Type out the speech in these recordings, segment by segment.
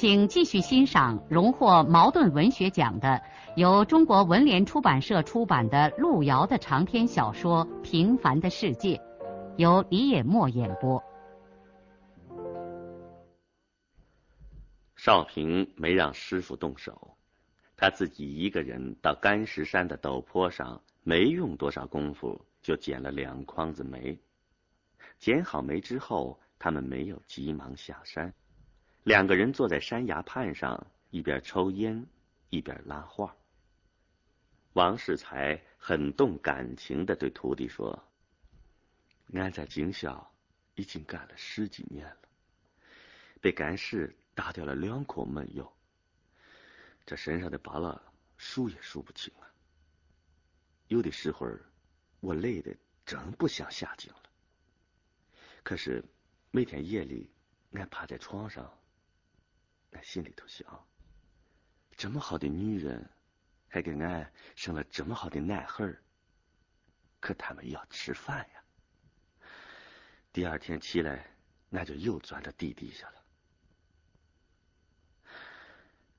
请继续欣赏荣获茅盾文学奖的、由中国文联出版社出版的路遥的长篇小说《平凡的世界》，由李野墨演播。少平没让师傅动手，他自己一个人到干石山的陡坡上，没用多少功夫就捡了两筐子煤。捡好煤之后，他们没有急忙下山。两个人坐在山崖畔上，一边抽烟，一边拉话。王世才很动感情的对徒弟说：“俺在警校已经干了十几年了，被干事打掉了两颗门油，这身上的疤了数也数不清了。有的时候我累的真不想下井了。可是每天夜里，俺趴在床上。”俺心里头想，这么好的女人，还给俺生了这么好的男孩儿，可他们要吃饭呀。第二天起来，俺就又钻到地底下了。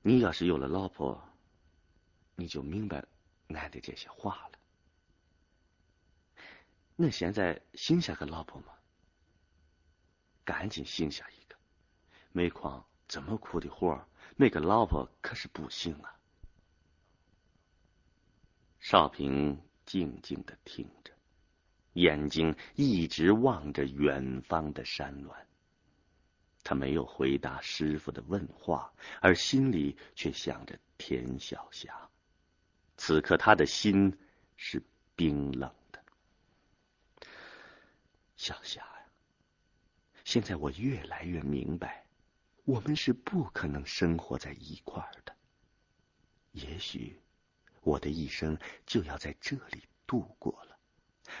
你要是有了老婆，你就明白俺的这些话了。恁现在 sinh 下个老婆吗？赶紧 sinh 下一个，煤矿。怎么苦的活，那个老婆可是不行啊！少平静静的听着，眼睛一直望着远方的山峦。他没有回答师傅的问话，而心里却想着田小霞。此刻他的心是冰冷的。小霞呀，现在我越来越明白。我们是不可能生活在一块儿的。也许我的一生就要在这里度过了，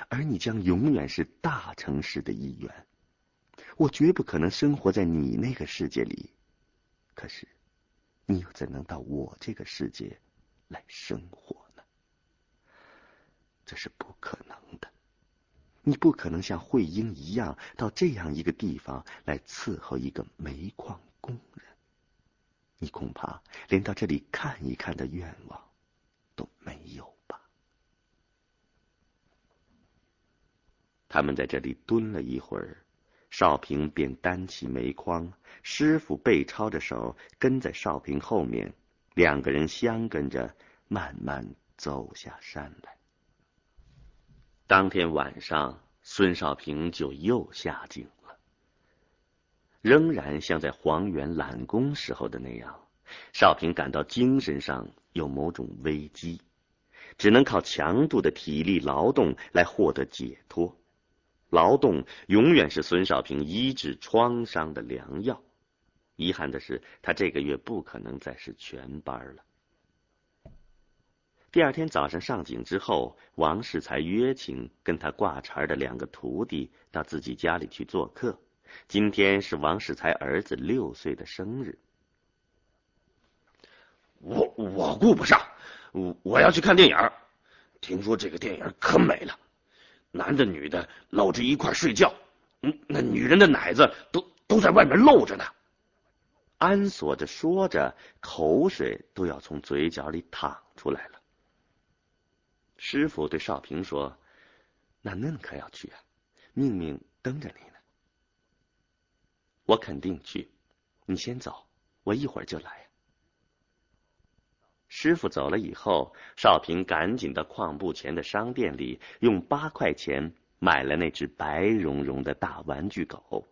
而你将永远是大城市的一员。我绝不可能生活在你那个世界里，可是你又怎能到我这个世界来生活呢？这是不可能的。你不可能像慧英一样到这样一个地方来伺候一个煤矿。恐怕连到这里看一看的愿望都没有吧？他们在这里蹲了一会儿，少平便担起煤筐，师傅背抄着手跟在少平后面，两个人相跟着慢慢走下山来。当天晚上，孙少平就又下井了。仍然像在黄原揽工时候的那样，少平感到精神上有某种危机，只能靠强度的体力劳动来获得解脱。劳动永远是孙少平医治创伤的良药。遗憾的是，他这个月不可能再是全班了。第二天早上上井之后，王世才约请跟他挂茬的两个徒弟到自己家里去做客。今天是王世才儿子六岁的生日，我我顾不上，我我要去看电影。听说这个电影可美了，男的女的搂着一块睡觉，嗯，那女人的奶子都都在外面露着呢。安锁着说着，口水都要从嘴角里淌出来了。师傅对少平说：“那恁可要去啊，命命等着你呢。”我肯定去，你先走，我一会儿就来。师傅走了以后，少平赶紧到矿部前的商店里，用八块钱买了那只白茸茸的大玩具狗，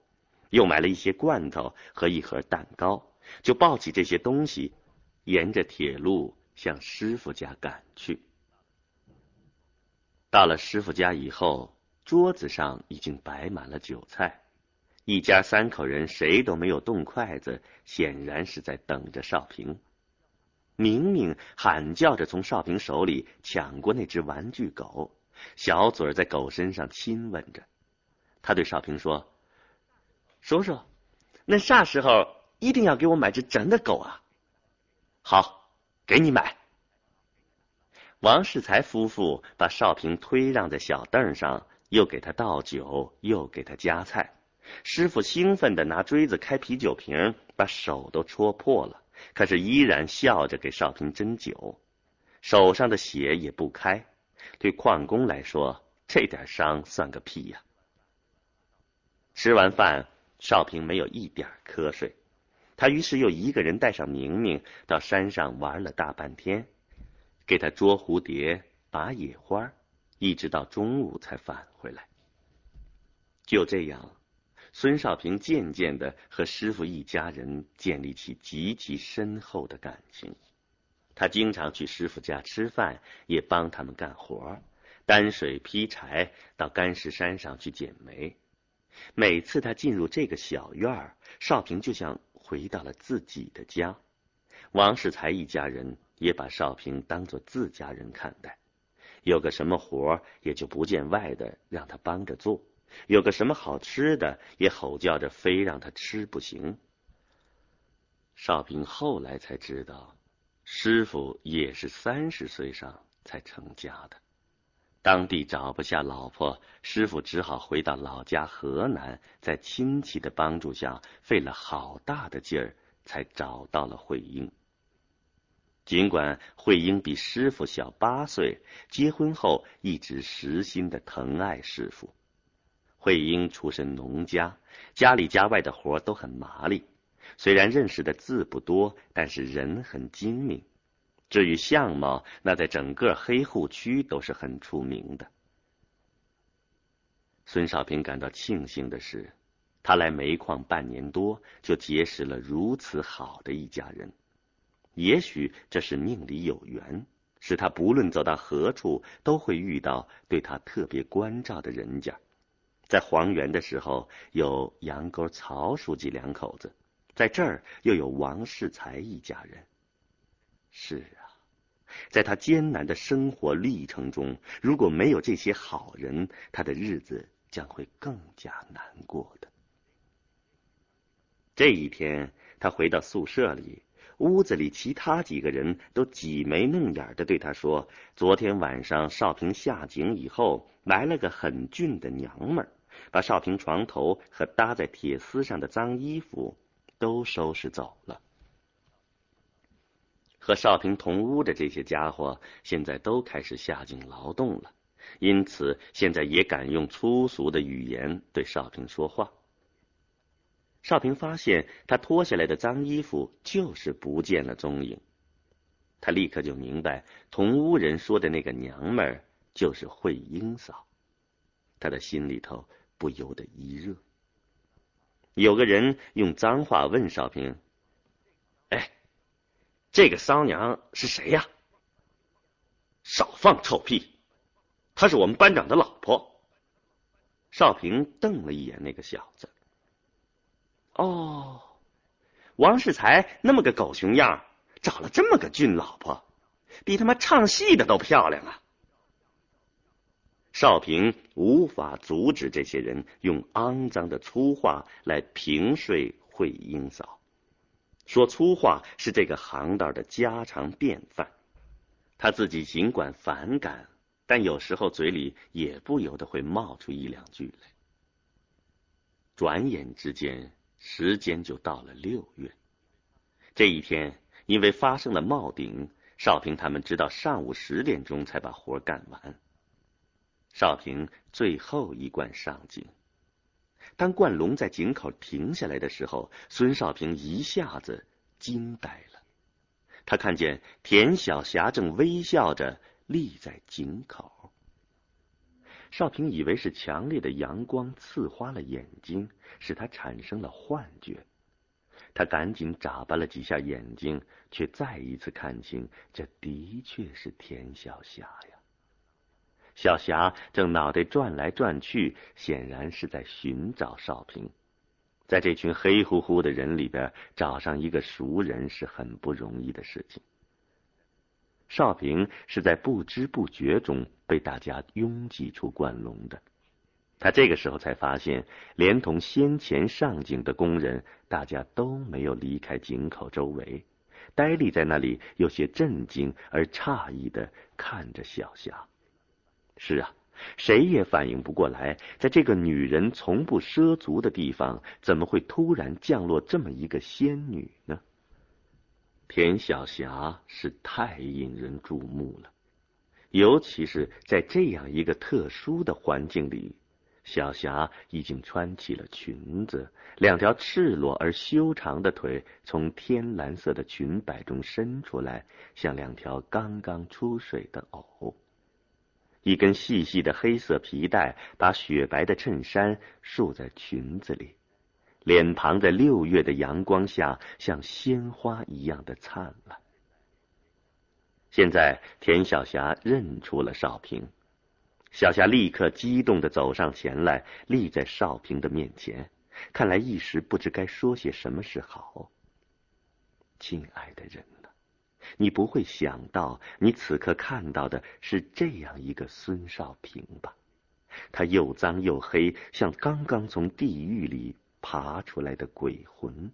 又买了一些罐头和一盒蛋糕，就抱起这些东西，沿着铁路向师傅家赶去。到了师傅家以后，桌子上已经摆满了酒菜。一家三口人谁都没有动筷子，显然是在等着少平。明明喊叫着从少平手里抢过那只玩具狗，小嘴儿在狗身上亲吻着。他对少平说：“叔叔，那啥时候一定要给我买只真的狗啊？”“好，给你买。”王世才夫妇把少平推让在小凳上，又给他倒酒，又给他夹菜。师傅兴奋的拿锥子开啤酒瓶，把手都戳破了，可是依然笑着给少平斟酒，手上的血也不开。对矿工来说，这点伤算个屁呀！吃完饭，少平没有一点瞌睡，他于是又一个人带上明明到山上玩了大半天，给他捉蝴蝶、拔野花，一直到中午才返回来。就这样。孙少平渐渐的和师傅一家人建立起极其深厚的感情。他经常去师傅家吃饭，也帮他们干活，担水劈柴，到干石山上去捡煤。每次他进入这个小院儿，少平就像回到了自己的家。王世才一家人也把少平当做自家人看待，有个什么活也就不见外的让他帮着做。有个什么好吃的，也吼叫着非让他吃不行。少平后来才知道，师傅也是三十岁上才成家的。当地找不下老婆，师傅只好回到老家河南，在亲戚的帮助下，费了好大的劲儿，才找到了慧英。尽管慧英比师傅小八岁，结婚后一直实心的疼爱师傅。慧英出身农家，家里家外的活都很麻利。虽然认识的字不多，但是人很精明。至于相貌，那在整个黑户区都是很出名的。孙少平感到庆幸的是，他来煤矿半年多，就结识了如此好的一家人。也许这是命里有缘，使他不论走到何处，都会遇到对他特别关照的人家。在黄原的时候，有杨沟曹书记两口子，在这儿又有王世才一家人。是啊，在他艰难的生活历程中，如果没有这些好人，他的日子将会更加难过的。这一天，他回到宿舍里，屋子里其他几个人都挤眉弄眼的对他说：“昨天晚上少平下井以后，来了个很俊的娘们儿。”把少平床头和搭在铁丝上的脏衣服都收拾走了。和少平同屋的这些家伙现在都开始下井劳动了，因此现在也敢用粗俗的语言对少平说话。少平发现他脱下来的脏衣服就是不见了踪影，他立刻就明白同屋人说的那个娘们儿就是慧英嫂，他的心里头。不由得一热。有个人用脏话问少平：“哎，这个骚娘是谁呀？”少放臭屁！她是我们班长的老婆。少平瞪了一眼那个小子。哦，王世才那么个狗熊样，找了这么个俊老婆，比他妈唱戏的都漂亮啊！少平无法阻止这些人用肮脏的粗话来平睡慧英嫂。说粗话是这个行当的家常便饭。他自己尽管反感，但有时候嘴里也不由得会冒出一两句来。转眼之间，时间就到了六月。这一天，因为发生了冒顶，少平他们直到上午十点钟才把活干完。少平最后一罐上井。当灌龙在井口停下来的时候，孙少平一下子惊呆了。他看见田小霞正微笑着立在井口。少平以为是强烈的阳光刺花了眼睛，使他产生了幻觉。他赶紧眨巴了几下眼睛，却再一次看清，这的确是田小霞呀。小霞正脑袋转来转去，显然是在寻找少平。在这群黑乎乎的人里边找上一个熟人是很不容易的事情。少平是在不知不觉中被大家拥挤出灌笼的。他这个时候才发现，连同先前上井的工人，大家都没有离开井口周围，呆立在那里，有些震惊而诧异的看着小霞。是啊。谁也反应不过来，在这个女人从不涉足的地方，怎么会突然降落这么一个仙女呢？田晓霞是太引人注目了，尤其是在这样一个特殊的环境里，小霞已经穿起了裙子，两条赤裸而修长的腿从天蓝色的裙摆中伸出来，像两条刚刚出水的藕。一根细细的黑色皮带把雪白的衬衫束在裙子里，脸庞在六月的阳光下像鲜花一样的灿烂。现在田小霞认出了少平，小霞立刻激动的走上前来，立在少平的面前，看来一时不知该说些什么是好。亲爱的人。你不会想到，你此刻看到的是这样一个孙少平吧？他又脏又黑，像刚刚从地狱里爬出来的鬼魂。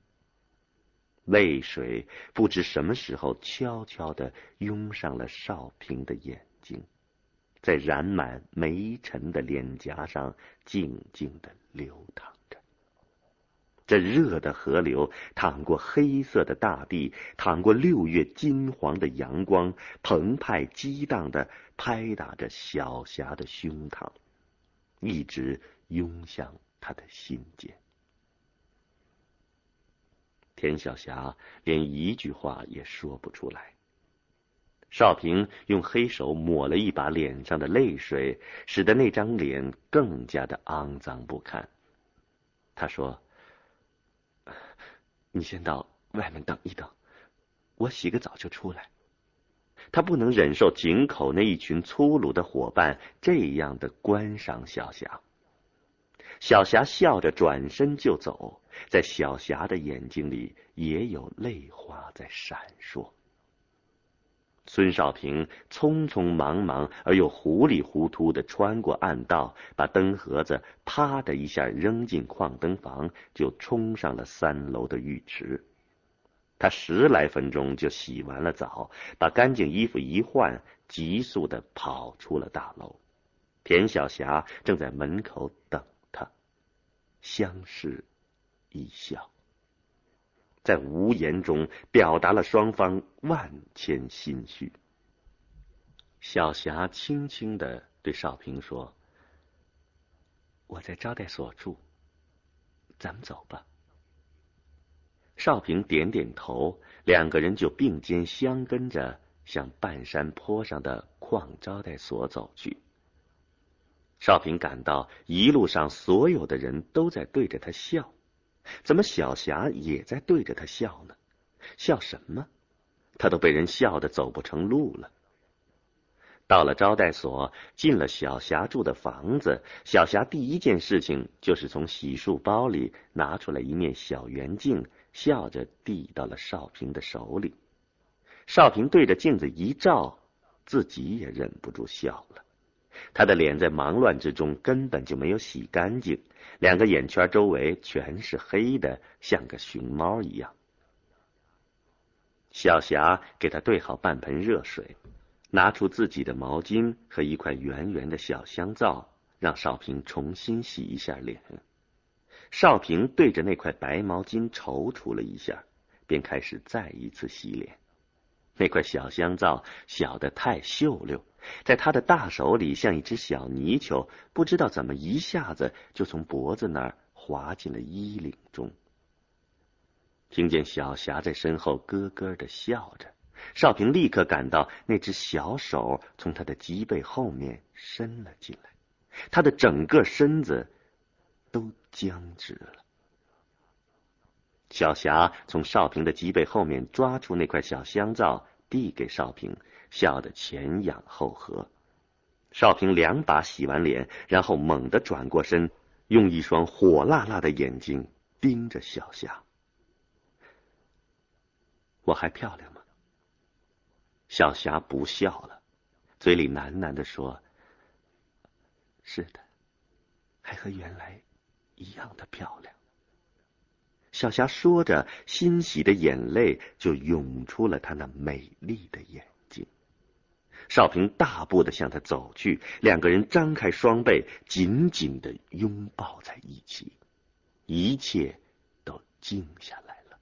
泪水不知什么时候悄悄的涌上了少平的眼睛，在染满煤尘的脸颊上静静的流淌。这热的河流淌过黑色的大地，淌过六月金黄的阳光，澎湃激荡的拍打着小霞的胸膛，一直涌向他的心间。田小霞连一句话也说不出来。少平用黑手抹了一把脸上的泪水，使得那张脸更加的肮脏不堪。他说。你先到外面等一等，我洗个澡就出来。他不能忍受井口那一群粗鲁的伙伴这样的观赏小霞。小霞笑着转身就走，在小霞的眼睛里也有泪花在闪烁。孙少平匆匆忙忙而又糊里糊涂的穿过暗道，把灯盒子啪的一下扔进矿灯房，就冲上了三楼的浴池。他十来分钟就洗完了澡，把干净衣服一换，急速的跑出了大楼。田晓霞正在门口等他，相视一笑。在无言中表达了双方万千心绪。小霞轻轻的对少平说：“我在招待所住，咱们走吧。”少平点点头，两个人就并肩相跟着向半山坡上的矿招待所走去。少平感到一路上所有的人都在对着他笑。怎么小霞也在对着他笑呢？笑什么？他都被人笑得走不成路了。到了招待所，进了小霞住的房子，小霞第一件事情就是从洗漱包里拿出来一面小圆镜，笑着递到了少平的手里。少平对着镜子一照，自己也忍不住笑了。他的脸在忙乱之中根本就没有洗干净，两个眼圈周围全是黑的，像个熊猫一样。小霞给他兑好半盆热水，拿出自己的毛巾和一块圆圆的小香皂，让少平重新洗一下脸。少平对着那块白毛巾踌躇了一下，便开始再一次洗脸。那块小香皂小的太秀溜。在他的大手里，像一只小泥鳅，不知道怎么一下子就从脖子那儿滑进了衣领中。听见小霞在身后咯咯的笑着，少平立刻感到那只小手从他的脊背后面伸了进来，他的整个身子都僵直了。小霞从少平的脊背后面抓出那块小香皂，递给少平。笑得前仰后合，少平两把洗完脸，然后猛地转过身，用一双火辣辣的眼睛盯着小霞。我还漂亮吗？小霞不笑了，嘴里喃喃的说：“是的，还和原来一样的漂亮。”小霞说着，欣喜的眼泪就涌出了她那美丽的眼。少平大步的向他走去，两个人张开双臂，紧紧的拥抱在一起，一切都静下来了。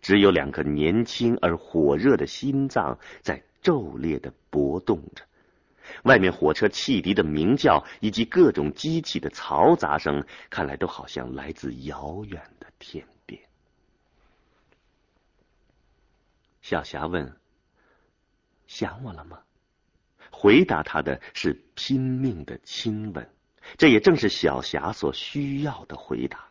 只有两颗年轻而火热的心脏在骤烈的搏动着，外面火车汽笛的鸣叫以及各种机器的嘈杂声，看来都好像来自遥远的天边。小霞问：“想我了吗？”回答他的是拼命的亲吻，这也正是小霞所需要的回答。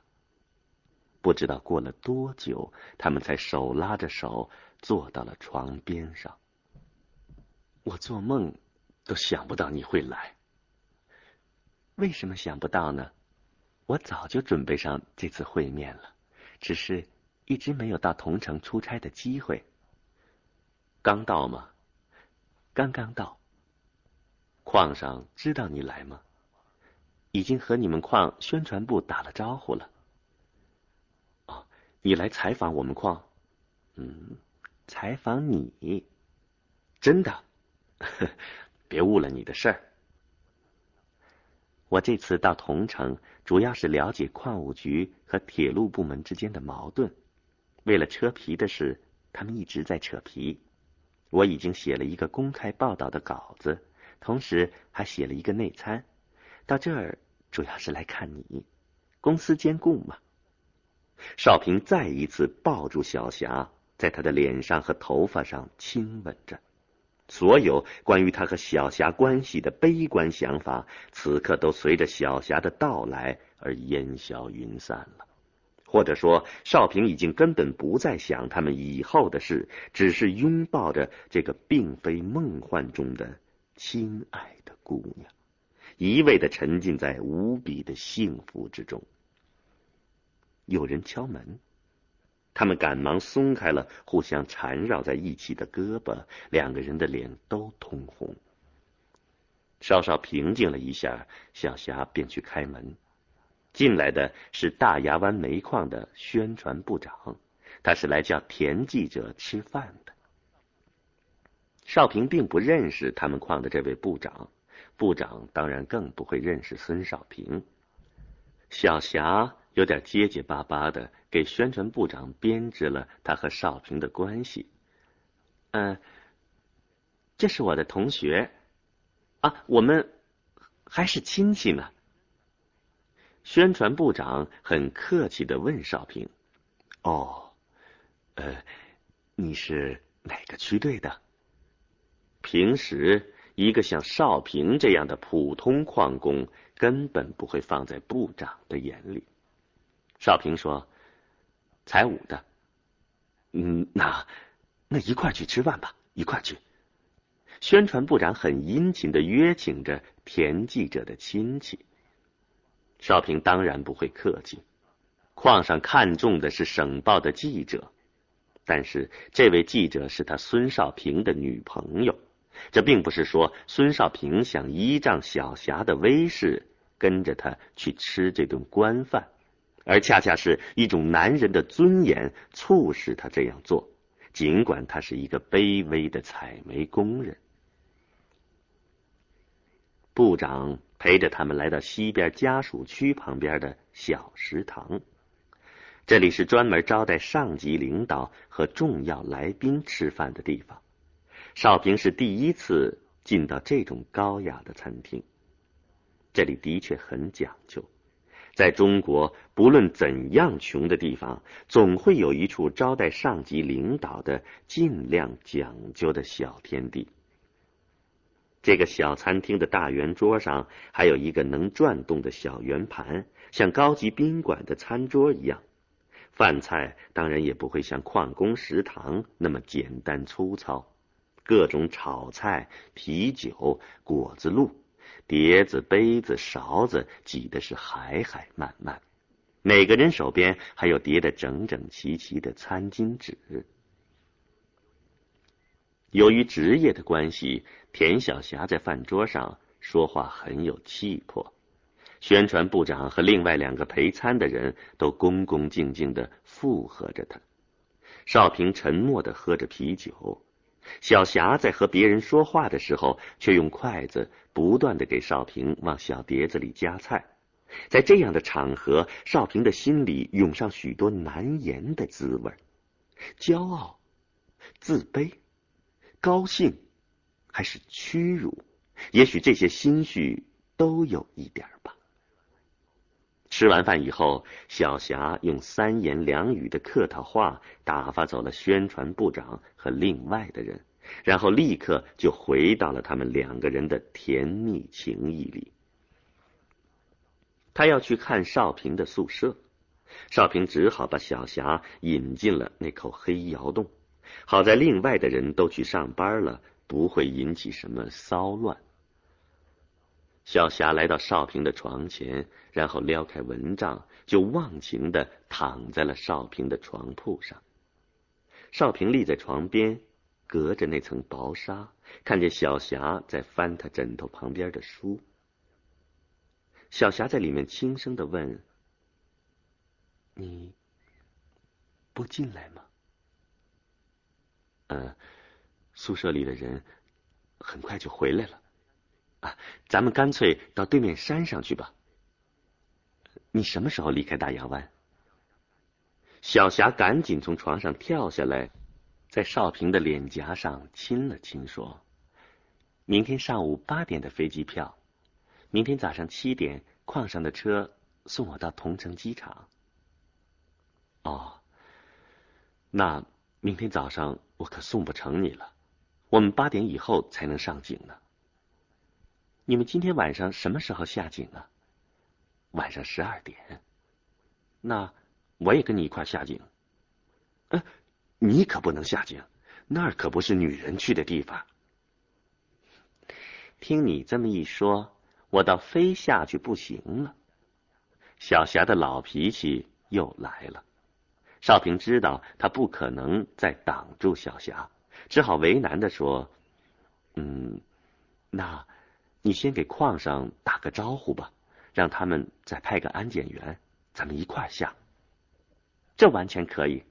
不知道过了多久，他们才手拉着手坐到了床边上。我做梦都想不到你会来。为什么想不到呢？我早就准备上这次会面了，只是一直没有到同城出差的机会。刚到吗？刚刚到。矿上知道你来吗？已经和你们矿宣传部打了招呼了。哦你来采访我们矿？嗯，采访你？真的？别误了你的事儿。我这次到桐城，主要是了解矿务局和铁路部门之间的矛盾。为了车皮的事，他们一直在扯皮。我已经写了一个公开报道的稿子，同时还写了一个内参。到这儿主要是来看你，公司兼顾嘛。少平再一次抱住小霞，在她的脸上和头发上亲吻着。所有关于他和小霞关系的悲观想法，此刻都随着小霞的到来而烟消云散了。或者说，少平已经根本不再想他们以后的事，只是拥抱着这个并非梦幻中的亲爱的姑娘，一味的沉浸在无比的幸福之中。有人敲门，他们赶忙松开了互相缠绕在一起的胳膊，两个人的脸都通红。稍稍平静了一下，小霞便去开门。进来的是大牙湾煤矿的宣传部长，他是来叫田记者吃饭的。少平并不认识他们矿的这位部长，部长当然更不会认识孙少平。小霞。有点结结巴巴的给宣传部长编织了他和少平的关系。嗯，这是我的同学啊，我们还是亲戚呢。宣传部长很客气的问少平：“哦，呃，你是哪个区队的？”平时一个像少平这样的普通矿工根本不会放在部长的眼里。少平说：“财务的，嗯，那那一块去吃饭吧，一块去。”宣传部长很殷勤的约请着田记者的亲戚。少平当然不会客气，矿上看中的是省报的记者，但是这位记者是他孙少平的女朋友，这并不是说孙少平想依仗小霞的威势跟着他去吃这顿官饭。而恰恰是一种男人的尊严促使他这样做，尽管他是一个卑微的采煤工人。部长陪着他们来到西边家属区旁边的小食堂，这里是专门招待上级领导和重要来宾吃饭的地方。少平是第一次进到这种高雅的餐厅，这里的确很讲究。在中国，不论怎样穷的地方，总会有一处招待上级领导的尽量讲究的小天地。这个小餐厅的大圆桌上还有一个能转动的小圆盘，像高级宾馆的餐桌一样。饭菜当然也不会像矿工食堂那么简单粗糙，各种炒菜、啤酒、果子露。碟子、杯子、勺子挤的是海海漫漫，每个人手边还有叠得整整齐齐的餐巾纸。由于职业的关系，田小霞在饭桌上说话很有气魄。宣传部长和另外两个陪餐的人都恭恭敬敬的附和着他。少平沉默的喝着啤酒，小霞在和别人说话的时候，却用筷子不断的给少平往小碟子里夹菜。在这样的场合，少平的心里涌上许多难言的滋味：骄傲、自卑、高兴，还是屈辱？也许这些心绪都有一点吧。吃完饭以后，小霞用三言两语的客套话打发走了宣传部长和另外的人，然后立刻就回到了他们两个人的甜蜜情谊里。他要去看少平的宿舍，少平只好把小霞引进了那口黑窑洞。好在另外的人都去上班了，不会引起什么骚乱。小霞来到少平的床前，然后撩开蚊帐，就忘情的躺在了少平的床铺上。少平立在床边，隔着那层薄纱，看见小霞在翻他枕头旁边的书。小霞在里面轻声的问：“你不进来吗？”“嗯，宿舍里的人很快就回来了。”啊，咱们干脆到对面山上去吧。你什么时候离开大洋湾？小霞赶紧从床上跳下来，在少平的脸颊上亲了亲，说：“明天上午八点的飞机票，明天早上七点矿上的车送我到同城机场。”哦，那明天早上我可送不成你了，我们八点以后才能上井呢。你们今天晚上什么时候下井啊？晚上十二点。那我也跟你一块下井。呃，你可不能下井，那儿可不是女人去的地方。听你这么一说，我倒非下去不行了。小霞的老脾气又来了。少平知道他不可能再挡住小霞，只好为难的说：“嗯，那。”你先给矿上打个招呼吧，让他们再派个安检员，咱们一块下。这完全可以，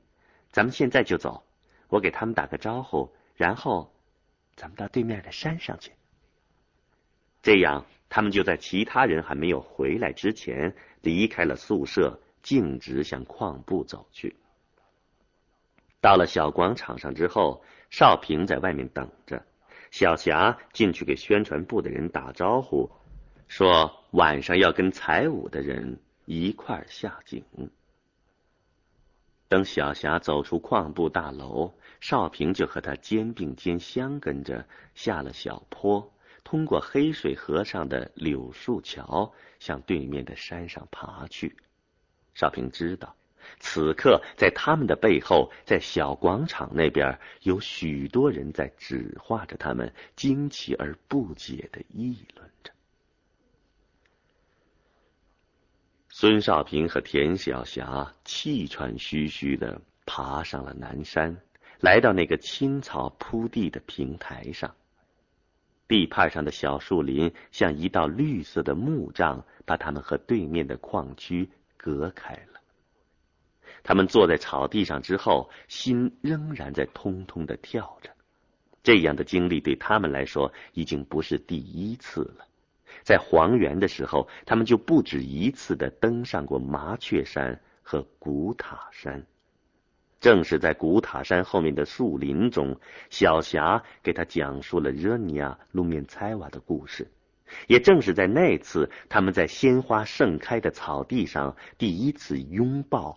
咱们现在就走。我给他们打个招呼，然后咱们到对面的山上去。这样，他们就在其他人还没有回来之前离开了宿舍，径直向矿部走去。到了小广场上之后，少平在外面等着。小霞进去给宣传部的人打招呼，说晚上要跟财务的人一块下井。等小霞走出矿部大楼，少平就和他肩并肩相跟着下了小坡，通过黑水河上的柳树桥，向对面的山上爬去。少平知道。此刻，在他们的背后，在小广场那边，有许多人在指画着他们，惊奇而不解的议论着。孙少平和田小霞气喘吁吁的爬上了南山，来到那个青草铺地的平台上。地畔上的小树林像一道绿色的幕障，把他们和对面的矿区隔开了。他们坐在草地上之后，心仍然在通通的跳着。这样的经历对他们来说已经不是第一次了。在黄原的时候，他们就不止一次的登上过麻雀山和古塔山。正是在古塔山后面的树林中，小霞给他讲述了热尼亚·卢面猜瓦的故事。也正是在那次，他们在鲜花盛开的草地上第一次拥抱。